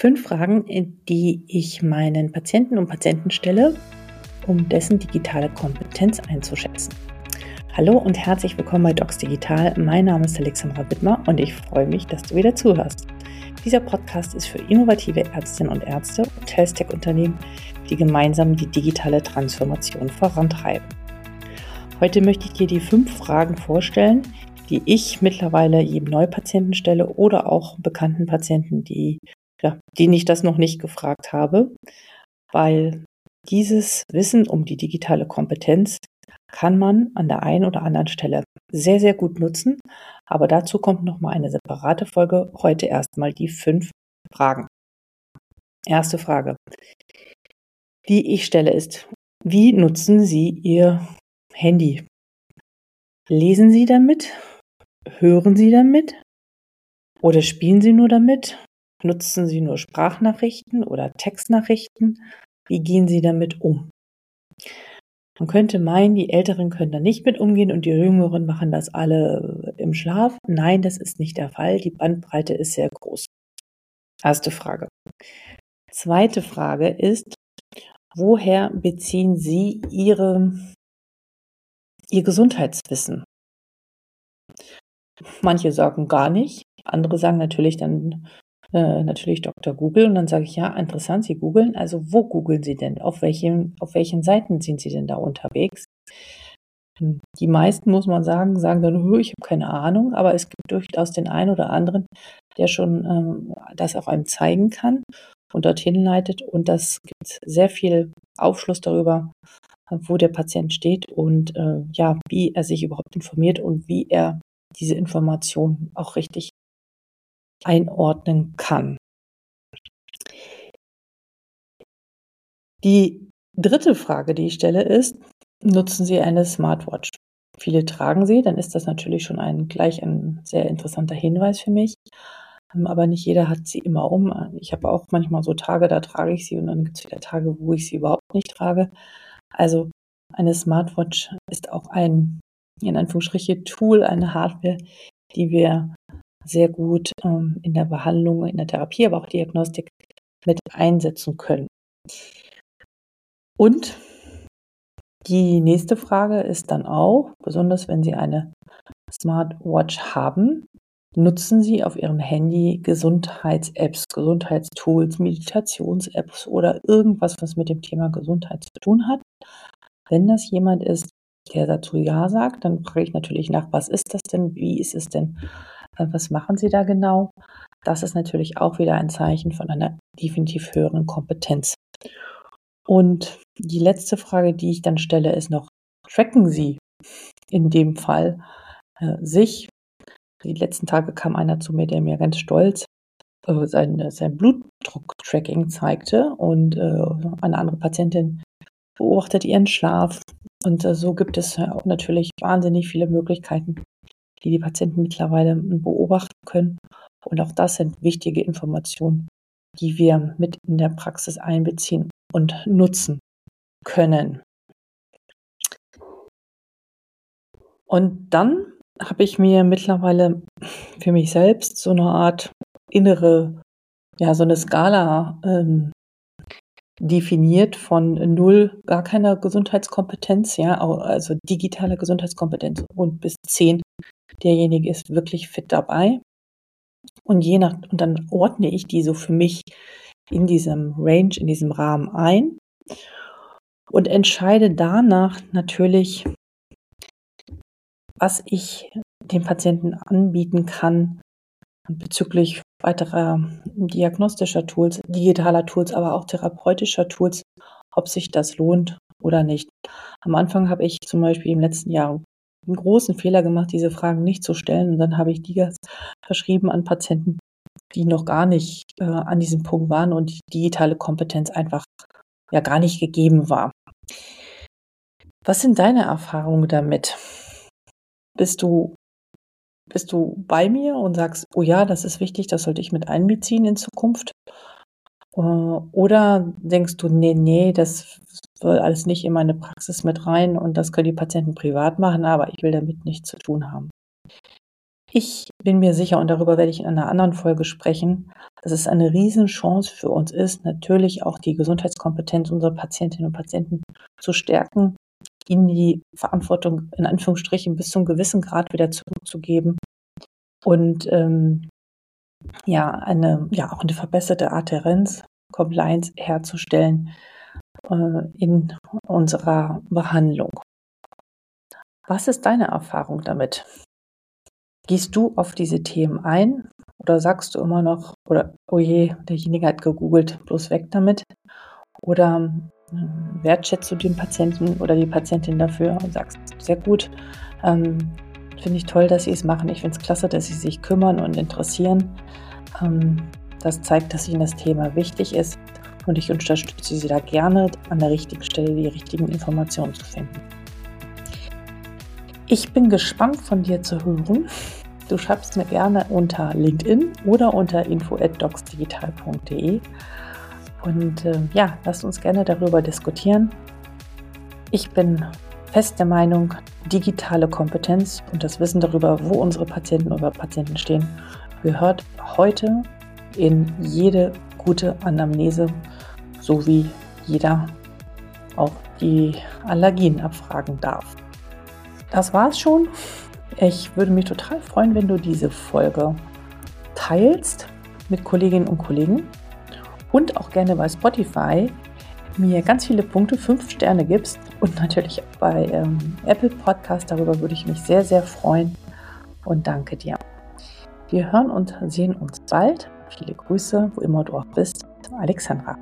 Fünf Fragen, die ich meinen Patienten und Patienten stelle, um dessen digitale Kompetenz einzuschätzen. Hallo und herzlich willkommen bei Docs Digital. Mein Name ist Alexandra Wittmer und ich freue mich, dass du wieder zuhörst. Dieser Podcast ist für innovative Ärztinnen und Ärzte und Health-Tech-Unternehmen, die gemeinsam die digitale Transformation vorantreiben. Heute möchte ich dir die fünf Fragen vorstellen, die ich mittlerweile jedem Neupatienten stelle oder auch bekannten Patienten, die ja, denen ich das noch nicht gefragt habe, weil dieses Wissen um die digitale Kompetenz kann man an der einen oder anderen Stelle sehr, sehr gut nutzen. Aber dazu kommt noch mal eine separate Folge. Heute erstmal die fünf Fragen. Erste Frage, die ich stelle, ist, wie nutzen Sie Ihr Handy? Lesen Sie damit? Hören Sie damit? Oder spielen Sie nur damit? Nutzen Sie nur Sprachnachrichten oder Textnachrichten? Wie gehen Sie damit um? Man könnte meinen, die Älteren können da nicht mit umgehen und die Jüngeren machen das alle im Schlaf. Nein, das ist nicht der Fall. Die Bandbreite ist sehr groß. Erste Frage. Zweite Frage ist, woher beziehen Sie Ihre, Ihr Gesundheitswissen? Manche sagen gar nicht, andere sagen natürlich dann äh, natürlich Dr. Google und dann sage ich, ja, interessant, Sie googeln. Also wo googeln Sie denn? Auf welchen, auf welchen Seiten sind Sie denn da unterwegs? Hm, die meisten, muss man sagen, sagen dann, ich habe keine Ahnung, aber es gibt durchaus den einen oder anderen, der schon ähm, das auf einem zeigen kann und dorthin leitet. Und das gibt sehr viel Aufschluss darüber, wo der Patient steht und äh, ja, wie er sich überhaupt informiert und wie er diese Information auch richtig einordnen kann. Die dritte Frage, die ich stelle, ist, nutzen Sie eine Smartwatch? Viele tragen sie, dann ist das natürlich schon ein, gleich ein sehr interessanter Hinweis für mich. Ähm, aber nicht jeder hat sie immer um. Ich habe auch manchmal so Tage, da trage ich sie und dann gibt es wieder Tage, wo ich sie überhaupt nicht trage. Also eine Smartwatch ist auch ein, in Anführungsstriche, Tool, eine Hardware, die wir sehr gut ähm, in der Behandlung, in der Therapie, aber auch Diagnostik mit einsetzen können. Und die nächste Frage ist dann auch, besonders wenn Sie eine Smartwatch haben, nutzen Sie auf Ihrem Handy Gesundheits-Apps, Gesundheitstools, Meditations-Apps oder irgendwas, was mit dem Thema Gesundheit zu tun hat. Wenn das jemand ist, der dazu Ja sagt, dann frage ich natürlich nach, was ist das denn, wie ist es denn was machen Sie da genau? Das ist natürlich auch wieder ein Zeichen von einer definitiv höheren Kompetenz. Und die letzte Frage, die ich dann stelle, ist noch, tracken Sie in dem Fall äh, sich? Die letzten Tage kam einer zu mir, der mir ganz stolz äh, sein, sein Blutdruck-Tracking zeigte und äh, eine andere Patientin beobachtet ihren Schlaf. Und äh, so gibt es natürlich wahnsinnig viele Möglichkeiten, die die Patienten mittlerweile beobachten können. Und auch das sind wichtige Informationen, die wir mit in der Praxis einbeziehen und nutzen können. Und dann habe ich mir mittlerweile für mich selbst so eine Art innere, ja, so eine Skala ähm, definiert von null, gar keiner Gesundheitskompetenz, ja, also digitale Gesundheitskompetenz und bis zehn derjenige ist wirklich fit dabei. Und je nach, und dann ordne ich die so für mich in diesem Range, in diesem Rahmen ein und entscheide danach natürlich, was ich dem Patienten anbieten kann bezüglich weiterer diagnostischer Tools, digitaler Tools, aber auch therapeutischer Tools, ob sich das lohnt oder nicht. Am Anfang habe ich zum Beispiel im letzten Jahr einen großen Fehler gemacht, diese Fragen nicht zu stellen. Und dann habe ich die verschrieben an Patienten, die noch gar nicht äh, an diesem Punkt waren und die digitale Kompetenz einfach ja gar nicht gegeben war. Was sind deine Erfahrungen damit? Bist du, bist du bei mir und sagst, oh ja, das ist wichtig, das sollte ich mit einbeziehen in Zukunft? Äh, oder denkst du, nee, nee, das soll alles nicht in meine Praxis mit rein und das können die Patienten privat machen, aber ich will damit nichts zu tun haben. Ich bin mir sicher, und darüber werde ich in einer anderen Folge sprechen, dass es eine Riesenchance für uns ist, natürlich auch die Gesundheitskompetenz unserer Patientinnen und Patienten zu stärken, ihnen die Verantwortung in Anführungsstrichen bis zum gewissen Grad wieder zurückzugeben und ähm, ja, eine, ja, auch eine verbesserte Adherenz, Compliance herzustellen äh, in unserer Behandlung. Was ist deine Erfahrung damit? Gehst du auf diese Themen ein oder sagst du immer noch, oder oh je, derjenige hat gegoogelt, bloß weg damit? Oder äh, wertschätzt du den Patienten oder die Patientin dafür und sagst, sehr gut, ähm, finde ich toll, dass sie es machen. Ich finde es klasse, dass sie sich kümmern und interessieren. Ähm, das zeigt, dass ihnen das Thema wichtig ist und ich unterstütze sie da gerne, an der richtigen Stelle die richtigen Informationen zu finden. Ich bin gespannt von dir zu hören. Du schreibst mir gerne unter LinkedIn oder unter info@docsdigital.de und äh, ja, lasst uns gerne darüber diskutieren. Ich bin fest der Meinung, digitale Kompetenz und das Wissen darüber, wo unsere Patienten oder Patienten stehen, gehört heute in jede gute Anamnese, so wie jeder auch die Allergien abfragen darf. Das war's schon. Ich würde mich total freuen, wenn du diese Folge teilst mit Kolleginnen und Kollegen und auch gerne bei Spotify mir ganz viele Punkte, fünf Sterne gibst und natürlich auch bei ähm, Apple Podcast. Darüber würde ich mich sehr, sehr freuen und danke dir. Wir hören und sehen uns bald. Viele Grüße, wo immer du auch bist. Alexandra.